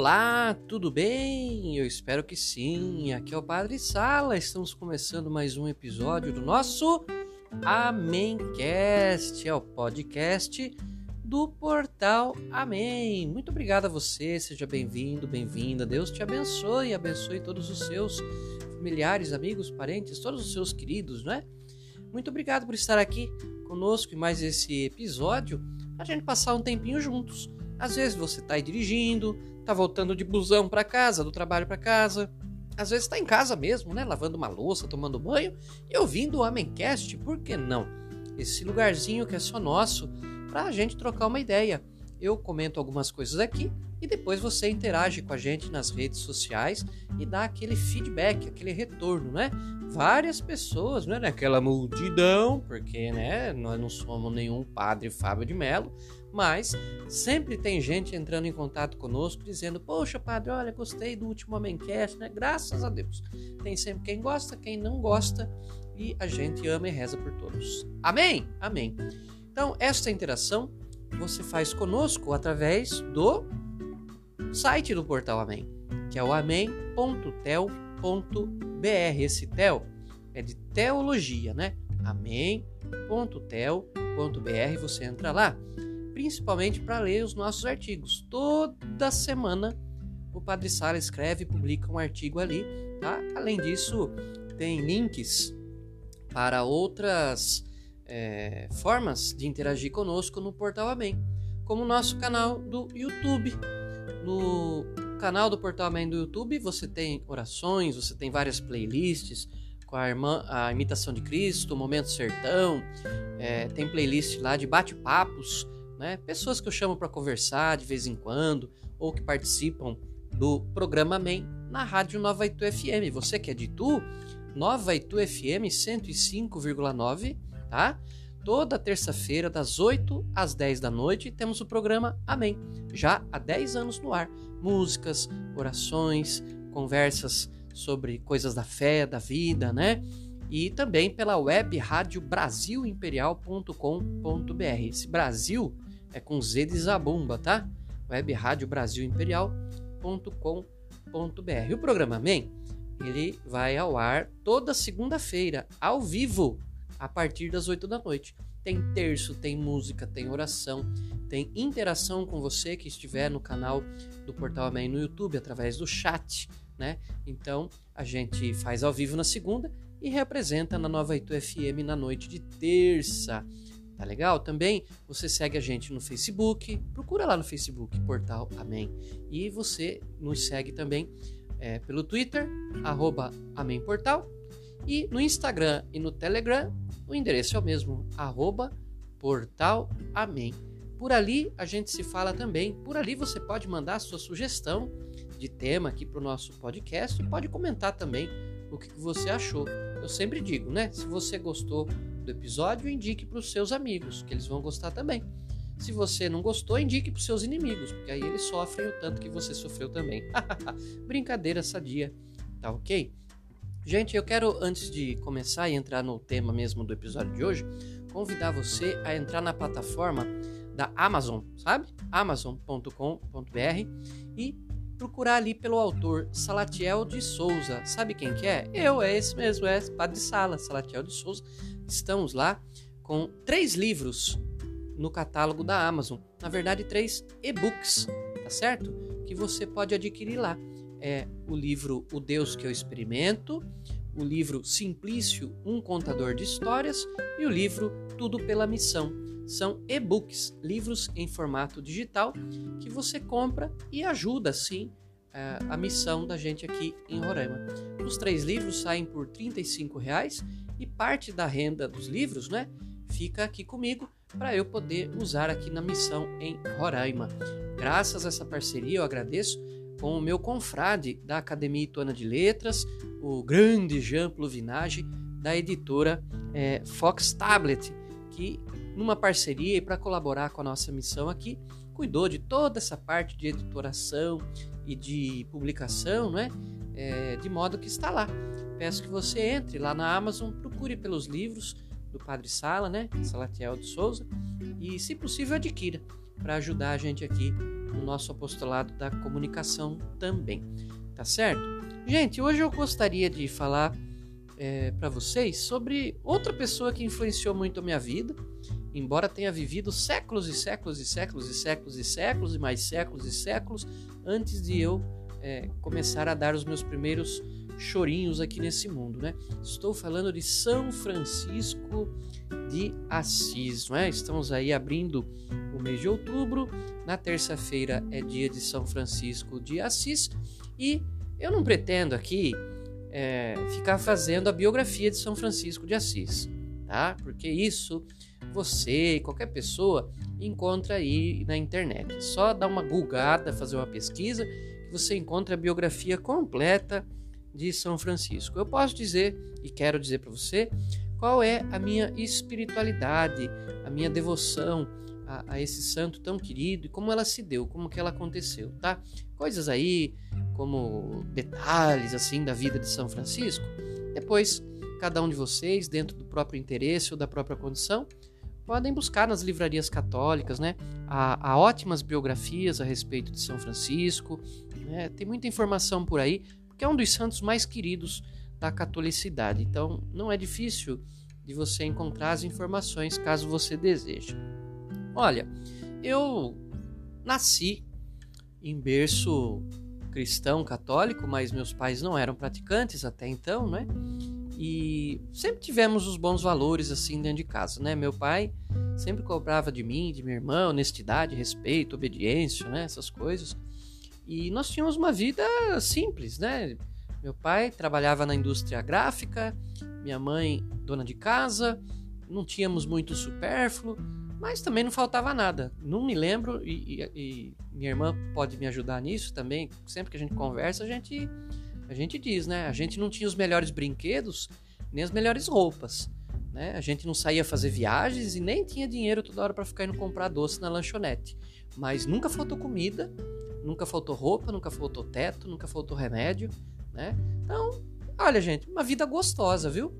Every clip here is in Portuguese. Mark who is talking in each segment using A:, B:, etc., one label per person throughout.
A: Olá, tudo bem? Eu espero que sim. Aqui é o Padre Sala. Estamos começando mais um episódio do nosso Amémcast, é o podcast do portal Amém. Muito obrigado a você, seja bem-vindo, bem-vinda. Deus te abençoe abençoe todos os seus familiares, amigos, parentes, todos os seus queridos, não é? Muito obrigado por estar aqui conosco em mais esse episódio, a gente passar um tempinho juntos. Às vezes você está aí dirigindo, está voltando de busão para casa, do trabalho para casa. Às vezes está em casa mesmo, né? Lavando uma louça, tomando banho e ouvindo o Amencast, por que não? Esse lugarzinho que é só nosso, para a gente trocar uma ideia. Eu comento algumas coisas aqui e depois você interage com a gente nas redes sociais e dá aquele feedback, aquele retorno, né? Várias pessoas, não é aquela multidão, porque né, nós não somos nenhum padre Fábio de Mello, mas sempre tem gente entrando em contato conosco dizendo: Poxa, padre, olha, gostei do último Amencast, né? Graças a Deus. Tem sempre quem gosta, quem não gosta, e a gente ama e reza por todos. Amém? Amém. Então, esta interação você faz conosco através do site do Portal Amém, que é o amém.tel.br. Esse tel é de teologia, né? amém.tel.br. Você entra lá, principalmente para ler os nossos artigos. Toda semana o Padre Sala escreve e publica um artigo ali, tá? Além disso, tem links para outras é, formas de interagir conosco no Portal Amém, como o nosso canal do YouTube. No canal do Portal Amém do YouTube você tem orações, você tem várias playlists com a, irmã, a imitação de Cristo, o Momento Sertão, é, tem playlist lá de bate-papos, né? pessoas que eu chamo para conversar de vez em quando ou que participam do programa Amém na Rádio Nova Itu FM. Você que é de Itu, Nova Itu FM 105,9 tá? Toda terça-feira, das 8 às 10 da noite, temos o programa Amém, já há 10 anos no ar. Músicas, orações, conversas sobre coisas da fé, da vida, né? E também pela web rádio brasilimperial.com.br. Esse Brasil é com Z de Zabumba, tá? Web rádio. O programa Amém, ele vai ao ar toda segunda-feira, ao vivo, a partir das 8 da noite. Tem terço, tem música, tem oração, tem interação com você que estiver no canal do Portal Amém no YouTube através do chat, né? Então a gente faz ao vivo na segunda e representa na Nova Itu FM na noite de terça. Tá legal? Também você segue a gente no Facebook, procura lá no Facebook, Portal Amém. E você nos segue também é, pelo Twitter, arroba Amém Portal e no Instagram e no Telegram, o endereço é o mesmo, arroba portal amém. Por ali a gente se fala também. Por ali você pode mandar a sua sugestão de tema aqui para o nosso podcast e pode comentar também o que você achou. Eu sempre digo, né? Se você gostou do episódio, indique para os seus amigos, que eles vão gostar também. Se você não gostou, indique para os seus inimigos, porque aí eles sofrem o tanto que você sofreu também. Brincadeira sadia, tá ok? Gente, eu quero, antes de começar e entrar no tema mesmo do episódio de hoje, convidar você a entrar na plataforma da Amazon, sabe? amazon.com.br e procurar ali pelo autor Salatiel de Souza. Sabe quem que é? Eu, é esse mesmo, é Padre Sala, Salatiel de Souza. Estamos lá com três livros no catálogo da Amazon. Na verdade, três e-books, tá certo? Que você pode adquirir lá é o livro O Deus que eu experimento, o livro Simplício, um contador de histórias e o livro Tudo pela Missão. São e-books, livros em formato digital que você compra e ajuda sim é, a missão da gente aqui em Roraima. Os três livros saem por R$ reais e parte da renda dos livros, né, fica aqui comigo para eu poder usar aqui na missão em Roraima. Graças a essa parceria, eu agradeço com o meu confrade da Academia Ituana de Letras, o grande Jean Pluvinage, da editora é, Fox Tablet, que numa parceria e para colaborar com a nossa missão aqui, cuidou de toda essa parte de editoração e de publicação, né? É, de modo que está lá. Peço que você entre lá na Amazon, procure pelos livros do Padre Sala, né? Salatiel de Souza, e se possível adquira para ajudar a gente aqui no nosso apostolado da comunicação também. Tá certo? Gente, hoje eu gostaria de falar é, para vocês sobre outra pessoa que influenciou muito a minha vida, embora tenha vivido séculos e séculos e séculos e séculos e séculos e mais séculos e séculos antes de eu é, começar a dar os meus primeiros chorinhos aqui nesse mundo, né? Estou falando de São Francisco de Assis, não é? Estamos aí abrindo o mês de outubro. Na terça-feira é dia de São Francisco de Assis e eu não pretendo aqui é, ficar fazendo a biografia de São Francisco de Assis, tá? Porque isso você e qualquer pessoa encontra aí na internet. Só dá uma gulgada, fazer uma pesquisa que você encontra a biografia completa de São Francisco. Eu posso dizer e quero dizer para você qual é a minha espiritualidade, a minha devoção a, a, esse santo tão querido e como ela se deu, como que ela aconteceu, tá? Coisas aí como detalhes assim da vida de São Francisco. Depois, cada um de vocês, dentro do próprio interesse ou da própria condição, podem buscar nas livrarias católicas, né? Há, há ótimas biografias a respeito de São Francisco, né? tem muita informação por aí que é um dos santos mais queridos da catolicidade. Então, não é difícil de você encontrar as informações caso você deseje. Olha, eu nasci em berço cristão católico, mas meus pais não eram praticantes até então, né? E sempre tivemos os bons valores assim dentro de casa, né? Meu pai sempre cobrava de mim, de minha irmã, honestidade, respeito, obediência, né? Essas coisas. E nós tínhamos uma vida simples, né? Meu pai trabalhava na indústria gráfica, minha mãe dona de casa, não tínhamos muito supérfluo, mas também não faltava nada. Não me lembro, e, e, e, minha irmã pode me ajudar nisso também. Sempre que a gente conversa, a gente, a gente diz, né? A gente não tinha os melhores brinquedos, nem as melhores roupas. Né? A gente não saía fazer viagens e nem tinha dinheiro toda hora para ficar indo comprar doce na lanchonete. Mas nunca faltou comida Nunca faltou roupa, nunca faltou teto, nunca faltou remédio, né? Então, olha, gente, uma vida gostosa, viu?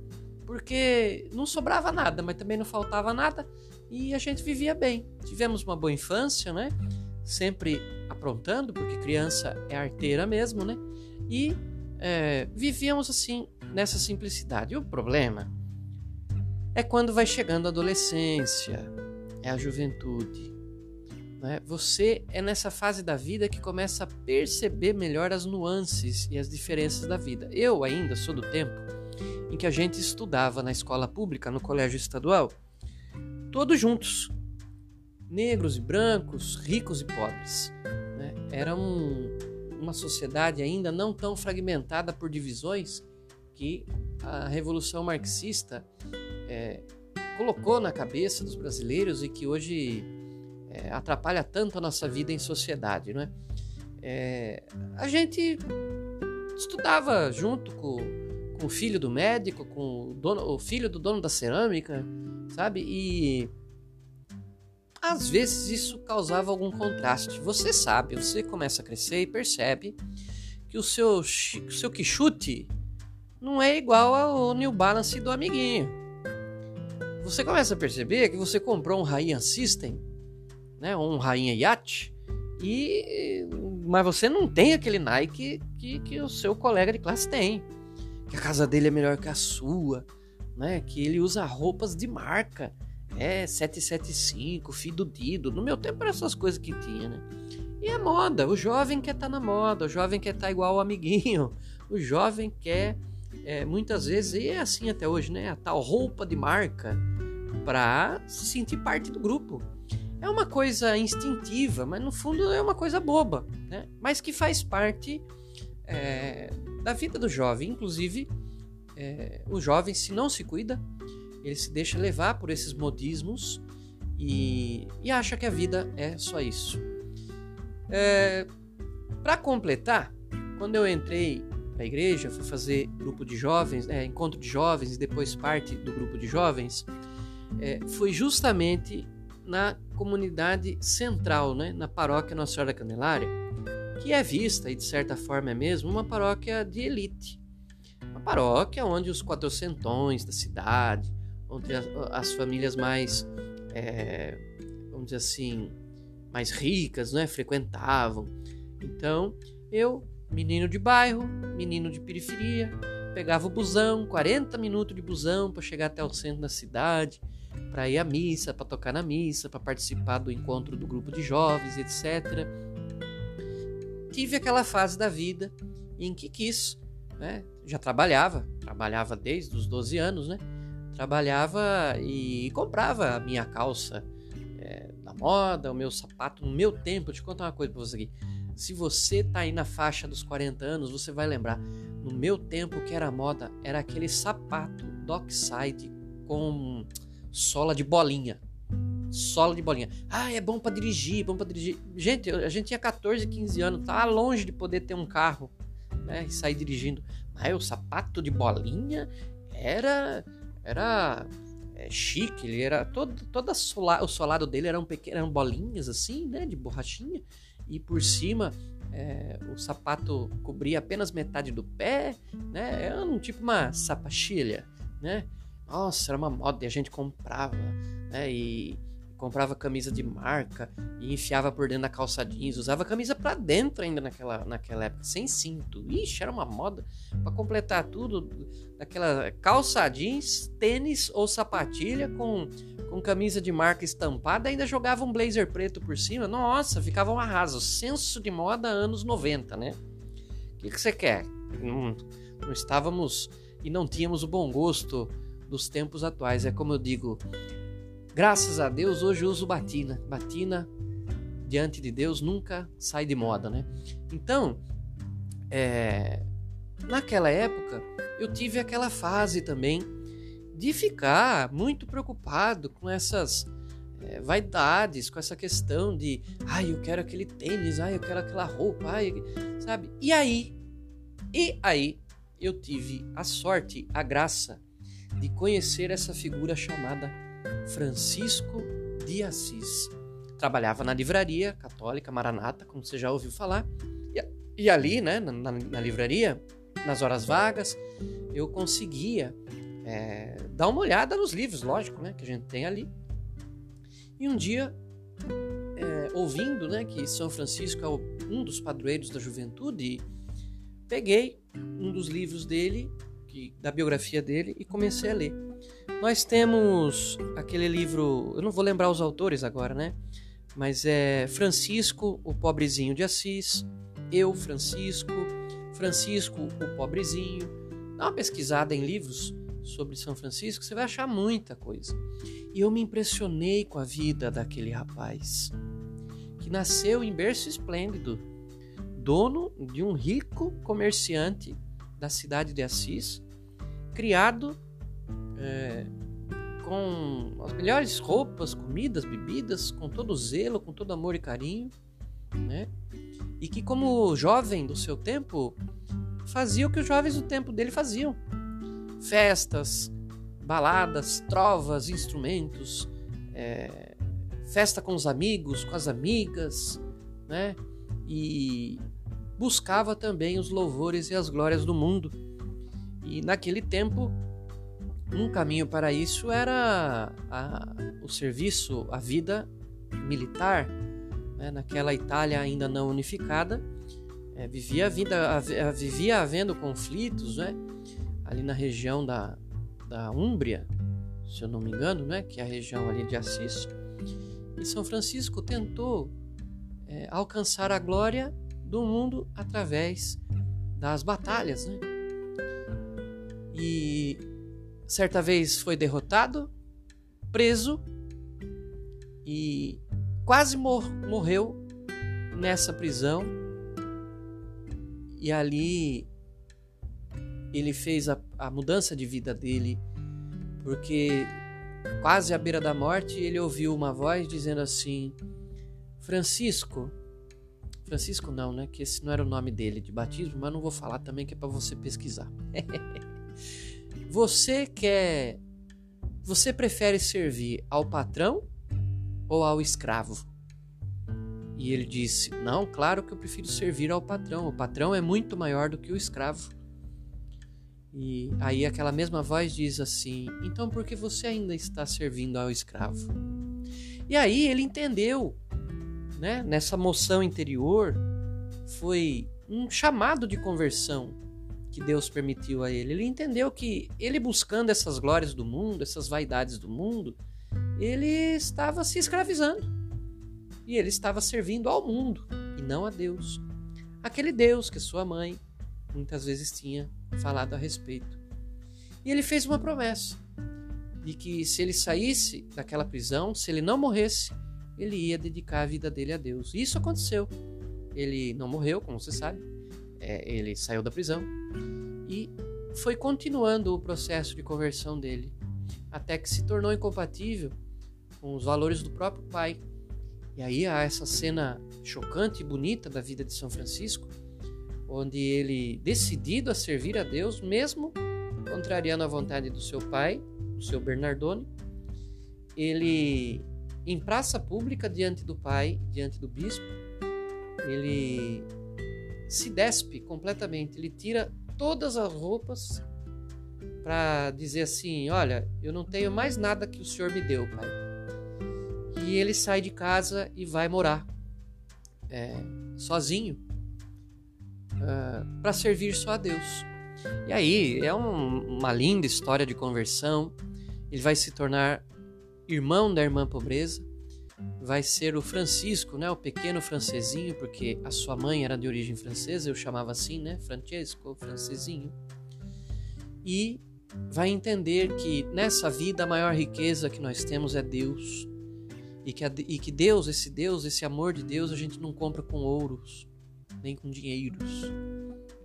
A: Porque não sobrava nada, mas também não faltava nada e a gente vivia bem. Tivemos uma boa infância, né? Sempre aprontando, porque criança é arteira mesmo, né? E é, vivíamos assim, nessa simplicidade. E o problema é quando vai chegando a adolescência, é a juventude. Né? Você é nessa fase da vida que começa a perceber melhor as nuances e as diferenças da vida. Eu ainda sou do tempo em que a gente estudava na escola pública, no colégio estadual, todos juntos, negros e brancos, ricos e pobres. Né? Era um, uma sociedade ainda não tão fragmentada por divisões que a Revolução Marxista é, colocou na cabeça dos brasileiros e que hoje é, atrapalha tanto a nossa vida em sociedade, não é? é a gente estudava junto com, com, o filho do médico, com o, dono, o filho do dono da cerâmica, sabe? E às vezes isso causava algum contraste. Você sabe, você começa a crescer e percebe que o seu, o seu não é igual ao New Balance do amiguinho. Você começa a perceber que você comprou um Ryan System né, um rainha iate, e mas você não tem aquele Nike que, que o seu colega de classe tem, que a casa dele é melhor que a sua, né, que ele usa roupas de marca, é 775, do Dido. No meu tempo eram essas coisas que tinha, né? E é moda, o jovem quer estar tá na moda, o jovem quer estar tá igual o amiguinho, o jovem quer é, muitas vezes, e é assim até hoje, né? A tal roupa de marca para se sentir parte do grupo é uma coisa instintiva, mas no fundo é uma coisa boba, né? mas que faz parte é, da vida do jovem. Inclusive, é, o jovem, se não se cuida, ele se deixa levar por esses modismos e, e acha que a vida é só isso. É, Para completar, quando eu entrei para a igreja, fui fazer grupo de jovens, é, encontro de jovens e depois parte do grupo de jovens, é, foi justamente na comunidade central, né, na paróquia Nossa Senhora da Candelária, que é vista, e de certa forma é mesmo, uma paróquia de elite. Uma paróquia onde os quatrocentões da cidade, onde as, as famílias mais, é, vamos dizer assim, mais ricas, né, frequentavam. Então, eu, menino de bairro, menino de periferia, pegava o busão, 40 minutos de busão para chegar até o centro da cidade, para ir à missa, para tocar na missa, para participar do encontro do grupo de jovens, etc. Tive aquela fase da vida em que quis, né? Já trabalhava, trabalhava desde os 12 anos, né? Trabalhava e comprava a minha calça é, da moda, o meu sapato no meu tempo. Deixa eu contar uma coisa para você aqui. Se você tá aí na faixa dos 40 anos, você vai lembrar. No meu tempo, que era moda era aquele sapato dockside com sola de bolinha. Sola de bolinha. Ah, é bom para dirigir, bom para dirigir. Gente, a gente tinha 14, 15 anos, tá longe de poder ter um carro, né, e sair dirigindo. Mas o sapato de bolinha era era é, chique, ele era todo toda sola, o solado dele eram pequenas bolinhas assim, né, de borrachinha, e por cima é, o sapato cobria apenas metade do pé, né? Era um tipo uma sapachilha, né? Nossa, era uma moda e a gente comprava, né? E comprava camisa de marca e enfiava por dentro da calça jeans, usava camisa para dentro ainda naquela, naquela época, sem cinto. Ixi, era uma moda para completar tudo, daquela calça jeans, tênis ou sapatilha com, com camisa de marca estampada, ainda jogava um blazer preto por cima. Nossa, ficava um arraso. Senso de moda anos 90, né? O que, que você quer? Não, não estávamos e não tínhamos o bom gosto dos tempos atuais. É como eu digo, Graças a Deus, hoje uso batina. Batina, diante de Deus, nunca sai de moda, né? Então, é, naquela época, eu tive aquela fase também de ficar muito preocupado com essas é, vaidades, com essa questão de, ai, eu quero aquele tênis, ai, eu quero aquela roupa, ai, sabe? E aí, e aí, eu tive a sorte, a graça de conhecer essa figura chamada Francisco de Assis. Trabalhava na livraria católica Maranata, como você já ouviu falar, e, e ali, né, na, na, livraria, nas horas vagas, eu conseguia é, dar uma olhada nos livros, lógico, né, que a gente tem ali. E um dia, é, ouvindo, né, que São Francisco é um dos padroeiros da juventude, peguei um dos livros dele, que, da biografia dele, e comecei a ler. Nós temos aquele livro, eu não vou lembrar os autores agora, né? Mas é Francisco, o pobrezinho de Assis, eu, Francisco, Francisco, o pobrezinho. Dá uma pesquisada em livros sobre São Francisco, você vai achar muita coisa. E eu me impressionei com a vida daquele rapaz, que nasceu em berço esplêndido, dono de um rico comerciante da cidade de Assis, criado é, com as melhores roupas, comidas, bebidas, com todo zelo, com todo amor e carinho, né? E que como jovem do seu tempo fazia o que os jovens do tempo dele faziam: festas, baladas, trovas, instrumentos, é, festa com os amigos, com as amigas, né? E buscava também os louvores e as glórias do mundo. E naquele tempo um caminho para isso era a, o serviço, a vida militar. Né? Naquela Itália ainda não unificada, é, vivia, vida, vivia havendo conflitos né? ali na região da, da Úmbria, se eu não me engano, né? que é a região ali de Assis. E São Francisco tentou é, alcançar a glória do mundo através das batalhas. Né? E certa vez foi derrotado, preso e quase mor morreu nessa prisão. E ali ele fez a, a mudança de vida dele, porque quase à beira da morte ele ouviu uma voz dizendo assim: Francisco, Francisco não, né? Que esse não era o nome dele de batismo, mas não vou falar também que é para você pesquisar. Você quer. Você prefere servir ao patrão ou ao escravo? E ele disse: Não, claro que eu prefiro servir ao patrão. O patrão é muito maior do que o escravo. E aí aquela mesma voz diz assim: Então por que você ainda está servindo ao escravo? E aí ele entendeu né, nessa moção interior, foi um chamado de conversão que Deus permitiu a ele. Ele entendeu que ele buscando essas glórias do mundo, essas vaidades do mundo, ele estava se escravizando. E ele estava servindo ao mundo e não a Deus. Aquele Deus que sua mãe muitas vezes tinha falado a respeito. E ele fez uma promessa de que se ele saísse daquela prisão, se ele não morresse, ele ia dedicar a vida dele a Deus. E isso aconteceu. Ele não morreu, como você sabe. É, ele saiu da prisão e foi continuando o processo de conversão dele, até que se tornou incompatível com os valores do próprio pai. E aí há essa cena chocante e bonita da vida de São Francisco, onde ele, decidido a servir a Deus, mesmo contrariando a vontade do seu pai, o seu Bernardone, ele, em praça pública, diante do pai, diante do bispo, ele se despe completamente, ele tira todas as roupas para dizer assim: Olha, eu não tenho mais nada que o Senhor me deu, pai. E ele sai de casa e vai morar é, sozinho uh, ah, para servir só a Deus. E aí é um, uma linda história de conversão. Ele vai se tornar irmão da irmã pobreza vai ser o Francisco, né, o pequeno francesinho, porque a sua mãe era de origem francesa, eu chamava assim, né, Francesco, francesinho. E vai entender que nessa vida a maior riqueza que nós temos é Deus. E que, a, e que Deus, esse Deus, esse amor de Deus, a gente não compra com ouros, nem com dinheiros,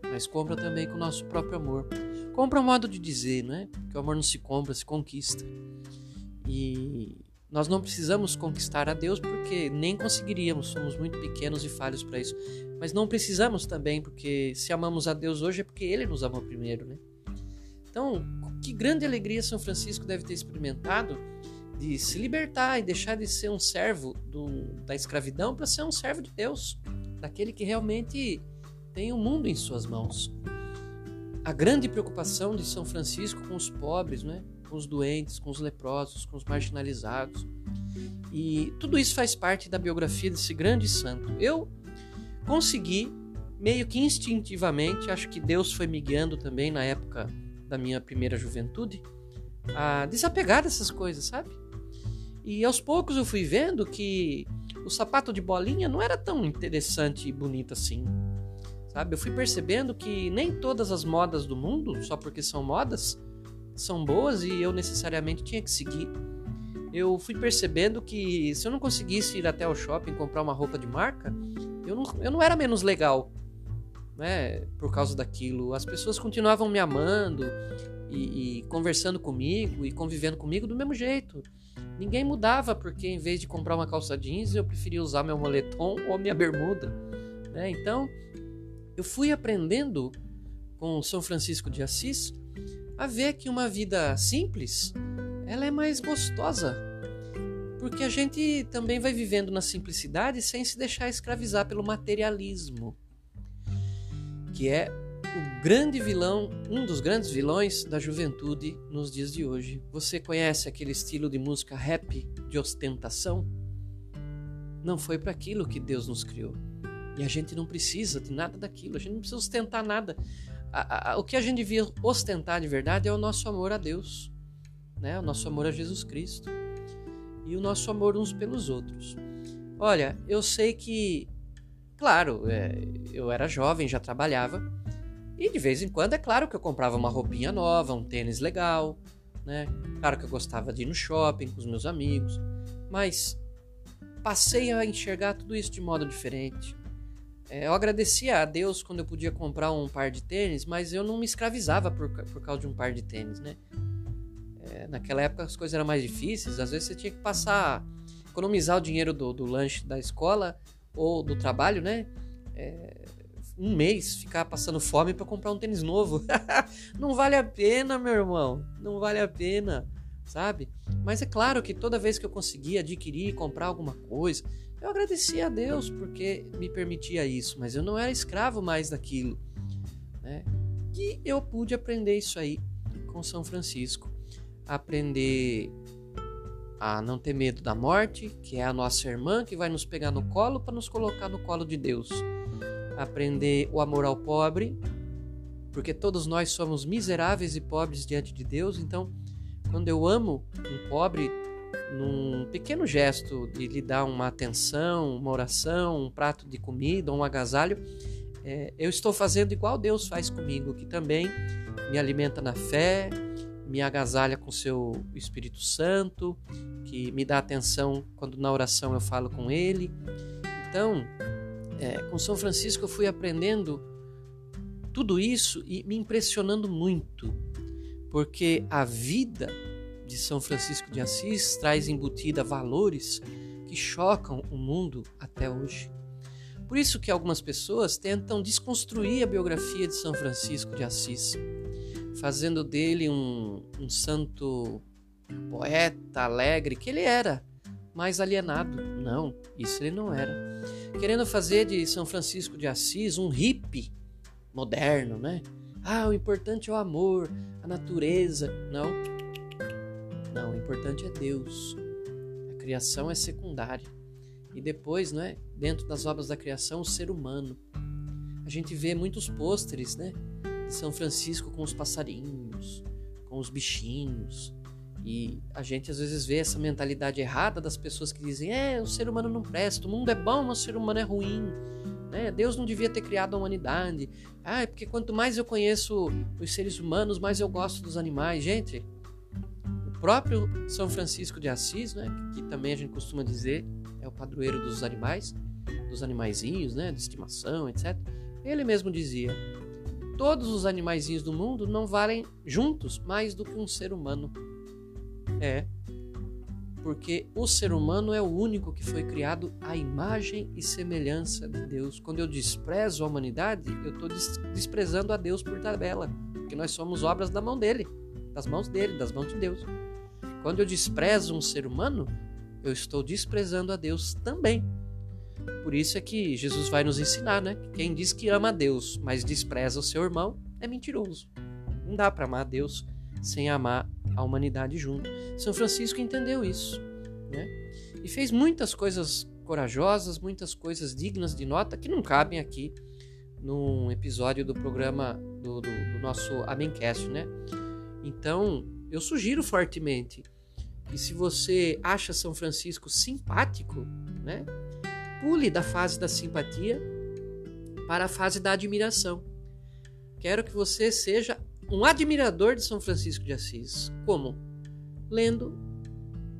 A: mas compra também com o nosso próprio amor. Compra um modo de dizer, né? Que o amor não se compra, se conquista. E nós não precisamos conquistar a Deus porque nem conseguiríamos, somos muito pequenos e falhos para isso. Mas não precisamos também, porque se amamos a Deus hoje é porque Ele nos amou primeiro, né? Então, que grande alegria São Francisco deve ter experimentado de se libertar e deixar de ser um servo do, da escravidão para ser um servo de Deus, daquele que realmente tem o mundo em suas mãos. A grande preocupação de São Francisco com os pobres, né? Com os doentes, com os leprosos, com os marginalizados. E tudo isso faz parte da biografia desse grande santo. Eu consegui, meio que instintivamente, acho que Deus foi me guiando também na época da minha primeira juventude, a desapegar dessas coisas, sabe? E aos poucos eu fui vendo que o sapato de bolinha não era tão interessante e bonito assim. Sabe? Eu fui percebendo que nem todas as modas do mundo, só porque são modas, são boas e eu necessariamente tinha que seguir. Eu fui percebendo que se eu não conseguisse ir até o shopping comprar uma roupa de marca, eu não, eu não era menos legal, né? Por causa daquilo. As pessoas continuavam me amando e, e conversando comigo e convivendo comigo do mesmo jeito. Ninguém mudava porque em vez de comprar uma calça jeans eu preferia usar meu moletom ou minha bermuda. Né? Então eu fui aprendendo com São Francisco de Assis a ver que uma vida simples ela é mais gostosa. Porque a gente também vai vivendo na simplicidade sem se deixar escravizar pelo materialismo, que é o grande vilão, um dos grandes vilões da juventude nos dias de hoje. Você conhece aquele estilo de música rap de ostentação? Não foi para aquilo que Deus nos criou. E a gente não precisa de nada daquilo, a gente não precisa ostentar nada a, a, o que a gente devia ostentar de verdade é o nosso amor a Deus, né? o nosso amor a Jesus Cristo e o nosso amor uns pelos outros. Olha, eu sei que, claro, é, eu era jovem, já trabalhava, e de vez em quando é claro que eu comprava uma roupinha nova, um tênis legal, né? Claro que eu gostava de ir no shopping com os meus amigos, mas passei a enxergar tudo isso de modo diferente. É, eu agradecia a Deus quando eu podia comprar um par de tênis, mas eu não me escravizava por, por causa de um par de tênis, né? É, naquela época as coisas eram mais difíceis, às vezes você tinha que passar, economizar o dinheiro do, do lanche da escola ou do trabalho, né? É, um mês ficar passando fome para comprar um tênis novo. não vale a pena, meu irmão. Não vale a pena, sabe? Mas é claro que toda vez que eu conseguia adquirir, comprar alguma coisa, eu agradecia a Deus porque me permitia isso, mas eu não era escravo mais daquilo. Né? E eu pude aprender isso aí com São Francisco. Aprender a não ter medo da morte, que é a nossa irmã que vai nos pegar no colo para nos colocar no colo de Deus. Aprender o amor ao pobre, porque todos nós somos miseráveis e pobres diante de Deus, então quando eu amo um pobre, num pequeno gesto de lhe dar uma atenção, uma oração, um prato de comida, um agasalho, é, eu estou fazendo igual Deus faz comigo, que também me alimenta na fé, me agasalha com seu Espírito Santo, que me dá atenção quando na oração eu falo com Ele. Então, é, com São Francisco eu fui aprendendo tudo isso e me impressionando muito, porque a vida de São Francisco de Assis traz embutida valores que chocam o mundo até hoje. Por isso que algumas pessoas tentam desconstruir a biografia de São Francisco de Assis, fazendo dele um, um santo poeta alegre que ele era, mas alienado. Não, isso ele não era. Querendo fazer de São Francisco de Assis um hippie moderno, né? Ah, o importante é o amor, a natureza. Não, não, o importante é Deus. A criação é secundária. E depois, não é? Dentro das obras da criação, o ser humano. A gente vê muitos pôsteres, né? De São Francisco com os passarinhos, com os bichinhos. E a gente às vezes vê essa mentalidade errada das pessoas que dizem: é, o ser humano não presta, o mundo é bom, mas o ser humano é ruim. Né? Deus não devia ter criado a humanidade. Ah, é porque quanto mais eu conheço os seres humanos, mais eu gosto dos animais. Gente, próprio São Francisco de Assis, né, que também a gente costuma dizer é o padroeiro dos animais, dos animaizinhos, né, de estimação, etc. Ele mesmo dizia: todos os animaizinhos do mundo não valem juntos mais do que um ser humano. É, porque o ser humano é o único que foi criado à imagem e semelhança de Deus. Quando eu desprezo a humanidade, eu estou desprezando a Deus por tabela, porque nós somos obras da mão dele, das mãos dele, das mãos de Deus. Quando eu desprezo um ser humano, eu estou desprezando a Deus também. Por isso é que Jesus vai nos ensinar, né? Quem diz que ama a Deus, mas despreza o seu irmão, é mentiroso. Não dá para amar a Deus sem amar a humanidade junto. São Francisco entendeu isso, né? E fez muitas coisas corajosas, muitas coisas dignas de nota que não cabem aqui num episódio do programa do, do, do nosso Amencast, né? Então, eu sugiro fortemente e se você acha São Francisco simpático, né? Pule da fase da simpatia para a fase da admiração. Quero que você seja um admirador de São Francisco de Assis. Como? Lendo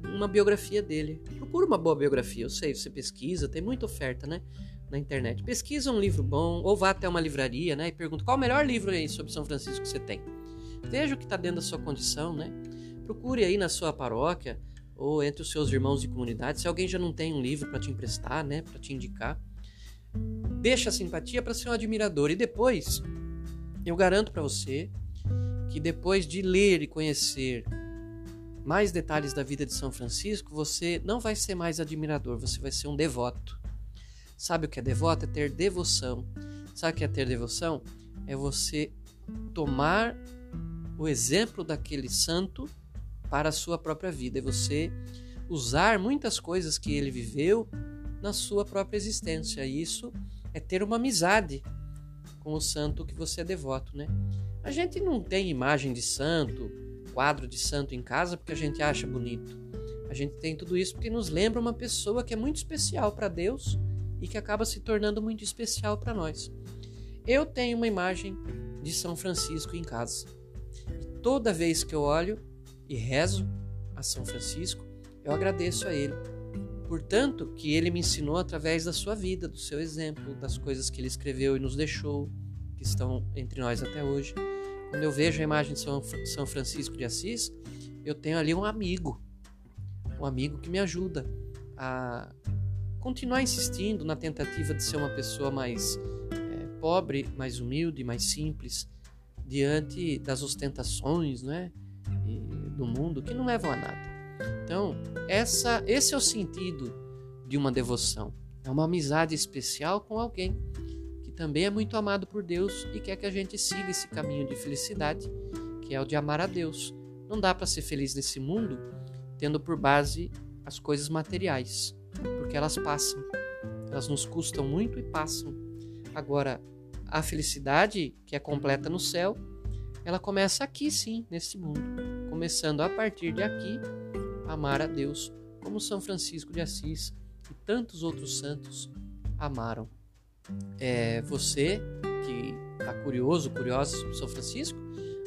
A: uma biografia dele. Procura uma boa biografia, eu sei, você pesquisa, tem muita oferta, né? Na internet. Pesquisa um livro bom, ou vá até uma livraria, né? E pergunta qual o melhor livro aí sobre São Francisco que você tem. Veja o que está dentro da sua condição, né? Procure aí na sua paróquia ou entre os seus irmãos de comunidade, se alguém já não tem um livro para te emprestar, né, para te indicar, deixa a simpatia para ser um admirador e depois eu garanto para você que depois de ler e conhecer mais detalhes da vida de São Francisco, você não vai ser mais admirador, você vai ser um devoto. Sabe o que é devoto? É ter devoção. Sabe o que é ter devoção? É você tomar o exemplo daquele santo para a sua própria vida. É você usar muitas coisas que ele viveu na sua própria existência. Isso é ter uma amizade com o santo que você é devoto, né? A gente não tem imagem de santo, quadro de santo em casa porque a gente acha bonito. A gente tem tudo isso porque nos lembra uma pessoa que é muito especial para Deus e que acaba se tornando muito especial para nós. Eu tenho uma imagem de São Francisco em casa. E toda vez que eu olho, e rezo a São Francisco, eu agradeço a ele. Portanto, que ele me ensinou através da sua vida, do seu exemplo, das coisas que ele escreveu e nos deixou, que estão entre nós até hoje. Quando eu vejo a imagem de São Francisco de Assis, eu tenho ali um amigo, um amigo que me ajuda a continuar insistindo na tentativa de ser uma pessoa mais é, pobre, mais humilde, mais simples, diante das ostentações, né? Do mundo que não levam a nada. Então, essa, esse é o sentido de uma devoção. É uma amizade especial com alguém que também é muito amado por Deus e quer que a gente siga esse caminho de felicidade, que é o de amar a Deus. Não dá para ser feliz nesse mundo tendo por base as coisas materiais, porque elas passam. Elas nos custam muito e passam. Agora, a felicidade que é completa no céu, ela começa aqui sim, neste mundo, começando a partir de aqui amar a Deus, como São Francisco de Assis e tantos outros santos amaram. É, você que está curioso, curiosa sobre São Francisco,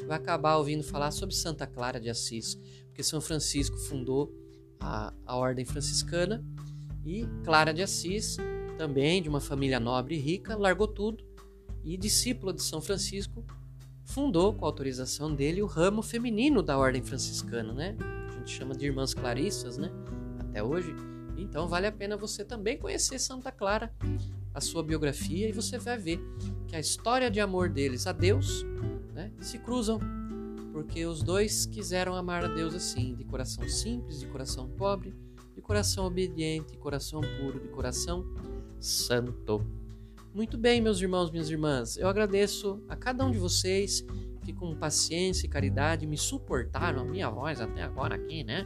A: vai acabar ouvindo falar sobre Santa Clara de Assis, porque São Francisco fundou a, a Ordem Franciscana e Clara de Assis, também de uma família nobre e rica, largou tudo e, discípula de São Francisco, fundou, com autorização dele, o ramo feminino da Ordem Franciscana, né? A gente chama de Irmãs Clarissas, né? Até hoje. Então vale a pena você também conhecer Santa Clara, a sua biografia, e você vai ver que a história de amor deles a Deus né, se cruzam, porque os dois quiseram amar a Deus assim, de coração simples, de coração pobre, de coração obediente, de coração puro, de coração santo. Muito bem, meus irmãos, minhas irmãs, eu agradeço a cada um de vocês que com paciência e caridade me suportaram a minha voz até agora aqui, né?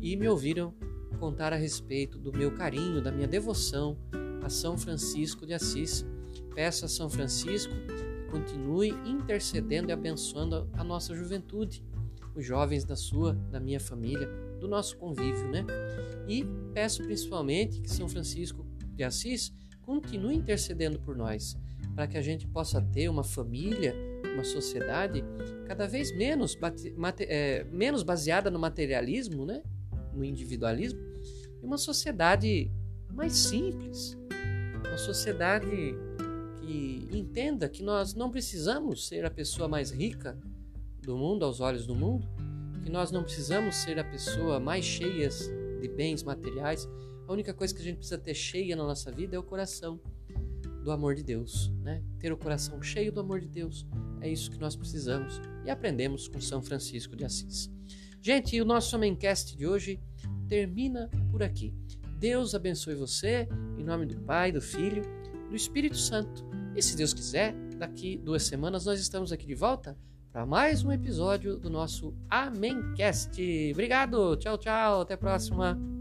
A: E me ouviram contar a respeito do meu carinho, da minha devoção a São Francisco de Assis. Peço a São Francisco que continue intercedendo e abençoando a nossa juventude, os jovens da sua, da minha família, do nosso convívio, né? E peço principalmente que São Francisco de Assis continue intercedendo por nós, para que a gente possa ter uma família, uma sociedade cada vez menos, é, menos baseada no materialismo, né? no individualismo, e uma sociedade mais simples, uma sociedade que entenda que nós não precisamos ser a pessoa mais rica do mundo aos olhos do mundo, que nós não precisamos ser a pessoa mais cheia de bens materiais. A única coisa que a gente precisa ter cheia na nossa vida é o coração do amor de Deus, né? Ter o coração cheio do amor de Deus. É isso que nós precisamos e aprendemos com São Francisco de Assis. Gente, o nosso Homemcast de hoje termina por aqui. Deus abençoe você, em nome do Pai, do Filho, do Espírito Santo. E se Deus quiser, daqui duas semanas nós estamos aqui de volta para mais um episódio do nosso Amencast. Obrigado, tchau, tchau, até a próxima.